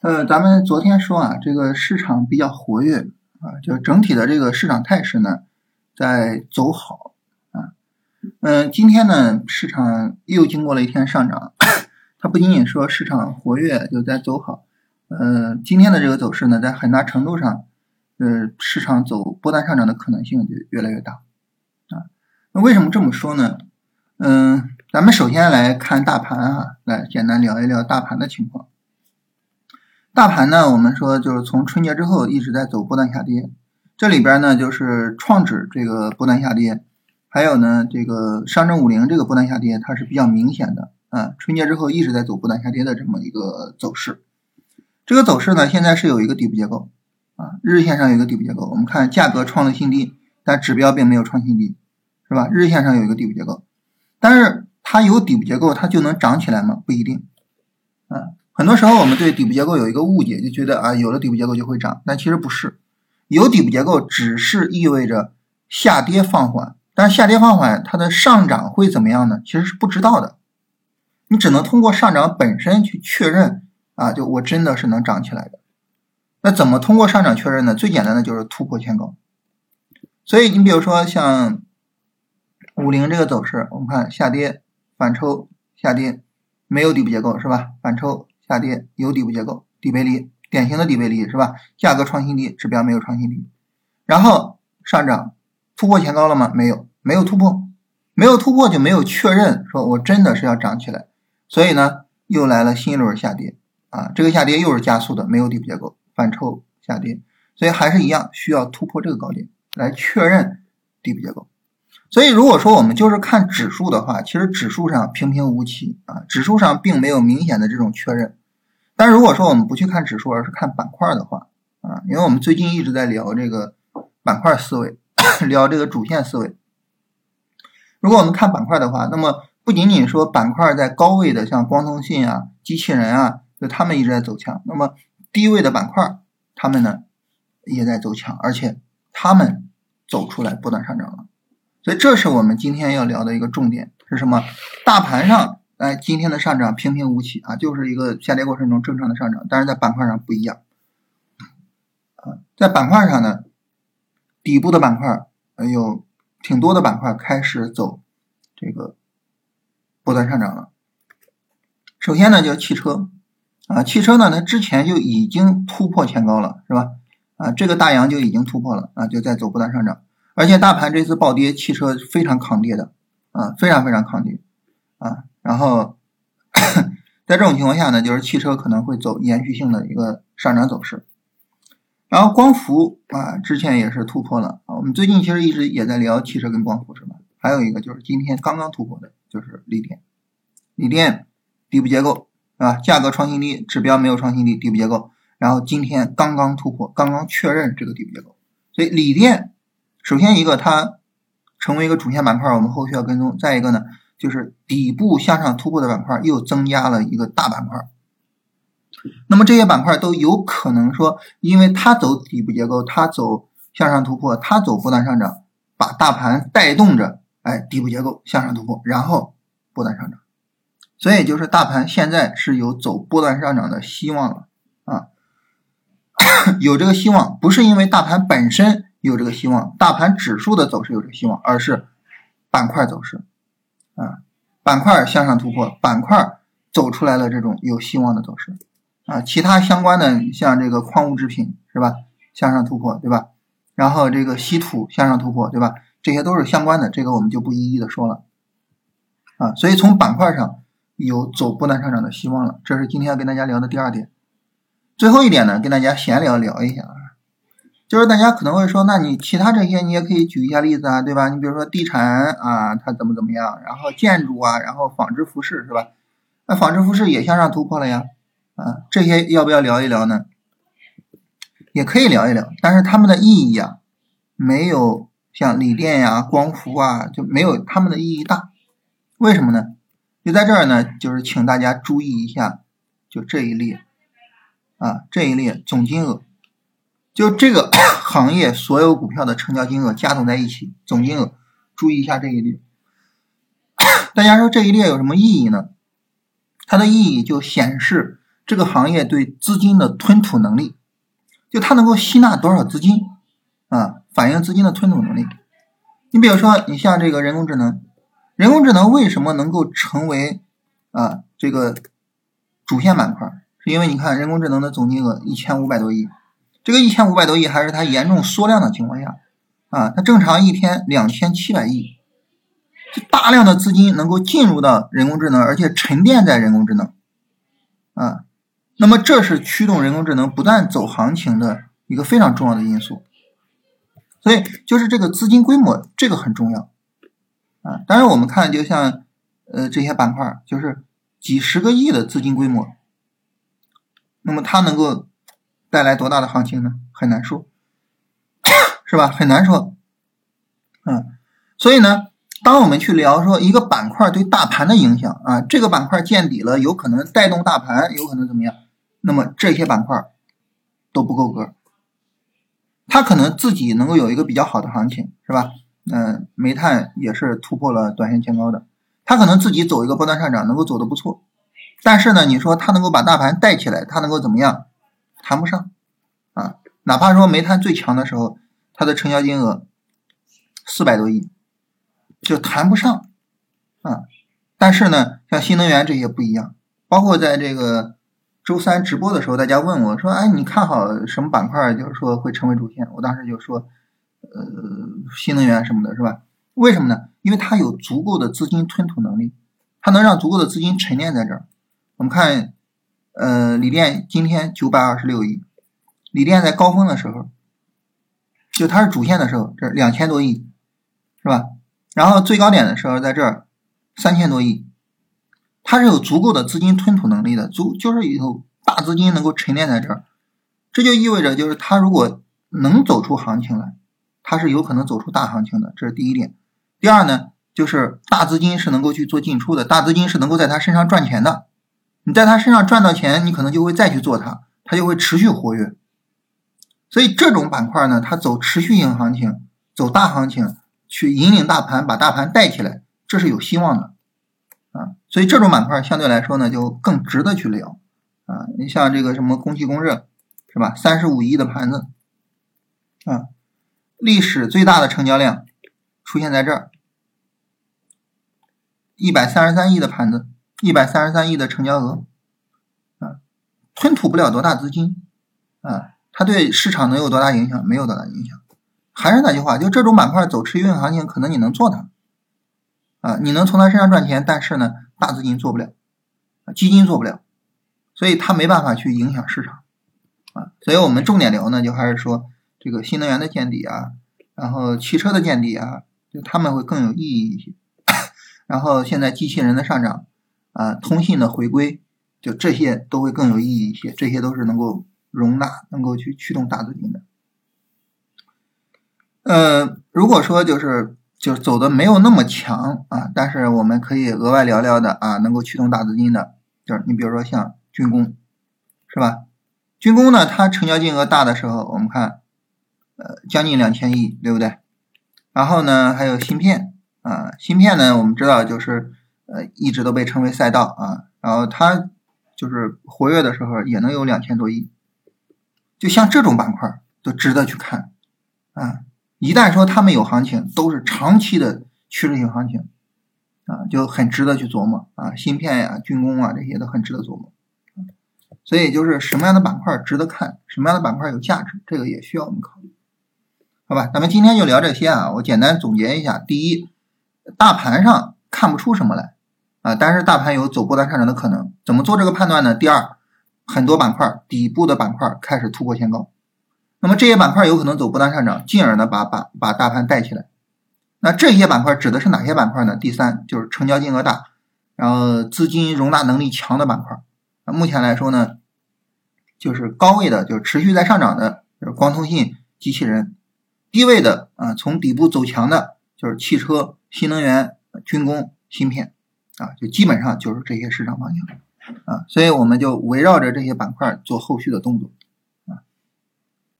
呃，咱们昨天说啊，这个市场比较活跃啊，就整体的这个市场态势呢在走好啊。嗯，今天呢，市场又经过了一天上涨，它不仅仅说市场活跃就在走好，呃，今天的这个走势呢，在很大程度上，呃，市场走波段上涨的可能性就越来越大啊。那为什么这么说呢？嗯，咱们首先来看大盘啊，来简单聊一聊大盘的情况。大盘呢，我们说就是从春节之后一直在走波段下跌，这里边呢就是创指这个波段下跌，还有呢这个上证五零这个波段下跌，它是比较明显的啊。春节之后一直在走波段下跌的这么一个走势，这个走势呢现在是有一个底部结构啊，日线上有一个底部结构，我们看价格创了新低，但指标并没有创新低，是吧？日线上有一个底部结构，但是它有底部结构，它就能涨起来吗？不一定啊。很多时候我们对底部结构有一个误解，就觉得啊有了底部结构就会涨，但其实不是，有底部结构只是意味着下跌放缓，但是下跌放缓它的上涨会怎么样呢？其实是不知道的，你只能通过上涨本身去确认啊，就我真的是能涨起来的。那怎么通过上涨确认呢？最简单的就是突破前高。所以你比如说像五零这个走势，我们看下跌反抽下跌，没有底部结构是吧？反抽。下跌有底部结构，底背离，典型的底背离是吧？价格创新低，指标没有创新低，然后上涨突破前高了吗？没有，没有突破，没有突破就没有确认，说我真的是要涨起来，所以呢，又来了新一轮下跌啊，这个下跌又是加速的，没有底部结构，反抽下跌，所以还是一样需要突破这个高点来确认底部结构。所以如果说我们就是看指数的话，其实指数上平平无奇啊，指数上并没有明显的这种确认。但如果说我们不去看指数，而是看板块的话，啊，因为我们最近一直在聊这个板块思维，聊这个主线思维。如果我们看板块的话，那么不仅仅说板块在高位的，像光通信啊、机器人啊，就他们一直在走强，那么低位的板块，他们呢也在走强，而且他们走出来不断上涨了。所以这是我们今天要聊的一个重点是什么？大盘上。哎，今天的上涨平平无奇啊，就是一个下跌过程中正常的上涨，但是在板块上不一样啊，在板块上呢，底部的板块有挺多的板块开始走这个波段上涨了。首先呢，就是汽车啊，汽车呢，它之前就已经突破前高了，是吧？啊，这个大阳就已经突破了啊，就在走波段上涨，而且大盘这次暴跌，汽车非常抗跌的啊，非常非常抗跌啊。然后，在这种情况下呢，就是汽车可能会走延续性的一个上涨走势。然后光伏啊，之前也是突破了啊。我们最近其实一直也在聊汽车跟光伏，是吧？还有一个就是今天刚刚突破的，就是锂电。锂电底部结构是吧？价格创新低，指标没有创新低，底部结构。然后今天刚刚突破，刚刚确认这个底部结构。所以锂电，首先一个它成为一个主线板块，我们后续要跟踪。再一个呢？就是底部向上突破的板块又增加了一个大板块，那么这些板块都有可能说，因为它走底部结构，它走向上突破，它走波段上涨，把大盘带动着，哎，底部结构向上突破，然后波段上涨，所以就是大盘现在是有走波段上涨的希望了啊，有这个希望，不是因为大盘本身有这个希望，大盘指数的走势有这个希望，而是板块走势。啊，板块向上突破，板块走出来了这种有希望的走势，啊，其他相关的像这个矿物制品是吧，向上突破对吧？然后这个稀土向上突破对吧？这些都是相关的，这个我们就不一一的说了，啊，所以从板块上有走波段上涨的希望了，这是今天要跟大家聊的第二点。最后一点呢，跟大家闲聊聊一下。就是大家可能会说，那你其他这些你也可以举一下例子啊，对吧？你比如说地产啊，它怎么怎么样，然后建筑啊，然后纺织服饰是吧？那纺织服饰也向上突破了呀，啊，这些要不要聊一聊呢？也可以聊一聊，但是它们的意义啊，没有像锂电呀、光伏啊，就没有它们的意义大。为什么呢？就在这儿呢，就是请大家注意一下，就这一列啊，这一列总金额。就这个行业所有股票的成交金额加总在一起，总金额，注意一下这一列。大家说这一列有什么意义呢？它的意义就显示这个行业对资金的吞吐能力，就它能够吸纳多少资金啊，反映资金的吞吐能力。你比如说，你像这个人工智能，人工智能为什么能够成为啊这个主线板块？是因为你看人工智能的总金额一千五百多亿，这个一千五百多亿还是它严重缩量的情况下啊，它正常一天两千七百亿，大量的资金能够进入到人工智能，而且沉淀在人工智能啊，那么这是驱动人工智能不断走行情的一个非常重要的因素。所以就是这个资金规模，这个很重要啊。当然我们看，就像呃这些板块，就是几十个亿的资金规模，那么它能够带来多大的行情呢？很难说，是吧？很难说。嗯，所以呢，当我们去聊说一个板块对大盘的影响啊，这个板块见底了，有可能带动大盘，有可能怎么样？那么这些板块都不够格。它可能自己能够有一个比较好的行情，是吧？嗯，煤炭也是突破了短线前高的，它可能自己走一个波段上涨，能够走的不错。但是呢，你说它能够把大盘带起来，它能够怎么样？谈不上啊。哪怕说煤炭最强的时候，它的成交金额四百多亿，就谈不上啊。但是呢，像新能源这些不一样，包括在这个。周三直播的时候，大家问我说：“哎，你看好什么板块？就是说会成为主线。”我当时就说：“呃，新能源什么的，是吧？为什么呢？因为它有足够的资金吞吐能力，它能让足够的资金沉淀在这儿。我们看，呃，锂电今天九百二十六亿，锂电在高峰的时候，就它是主线的时候，这两千多亿，是吧？然后最高点的时候在这儿三千多亿。”它是有足够的资金吞吐能力的，足就是有大资金能够沉淀在这儿，这就意味着就是它如果能走出行情来，它是有可能走出大行情的，这是第一点。第二呢，就是大资金是能够去做进出的，大资金是能够在它身上赚钱的。你在他身上赚到钱，你可能就会再去做它，它就会持续活跃。所以这种板块呢，它走持续性行情，走大行情，去引领大盘，把大盘带起来，这是有希望的。啊，所以这种板块相对来说呢，就更值得去聊啊。你像这个什么空气供热，是吧？三十五亿的盘子，啊，历史最大的成交量出现在这儿，一百三十三亿的盘子，一百三十三亿的成交额，啊，吞吐不了多大资金，啊，它对市场能有多大影响？没有多大影响。还是那句话，就这种板块走持续行情，可能你能做它。啊，你能从他身上赚钱，但是呢，大资金做不了，基金做不了，所以他没办法去影响市场，啊，所以我们重点聊呢，就还是说这个新能源的见底啊，然后汽车的见底啊，就他们会更有意义一些，然后现在机器人的上涨，啊，通信的回归，就这些都会更有意义一些，这些都是能够容纳、能够去驱动大资金的。呃，如果说就是。就是走的没有那么强啊，但是我们可以额外聊聊的啊，能够驱动大资金的，就是你比如说像军工，是吧？军工呢，它成交金额大的时候，我们看，呃，将近两千亿，对不对？然后呢，还有芯片啊，芯片呢，我们知道就是呃，一直都被称为赛道啊，然后它就是活跃的时候也能有两千多亿，就像这种板块都值得去看啊。一旦说他们有行情，都是长期的趋势性行情，啊，就很值得去琢磨啊，芯片呀、军工啊这些都很值得琢磨。所以就是什么样的板块值得看，什么样的板块有价值，这个也需要我们考虑。好吧，咱们今天就聊这些啊。我简单总结一下：第一，大盘上看不出什么来啊，但是大盘有走波段上涨的可能。怎么做这个判断呢？第二，很多板块底部的板块开始突破前高。那么这些板块有可能走波段上涨，进而呢把把把大盘带起来。那这些板块指的是哪些板块呢？第三就是成交金额大，然后资金容纳能力强的板块。那目前来说呢，就是高位的，就是持续在上涨的，就是光通信、机器人；低位的啊，从底部走强的，就是汽车、新能源、军工、芯片啊，就基本上就是这些市场方向啊。所以我们就围绕着这些板块做后续的动作。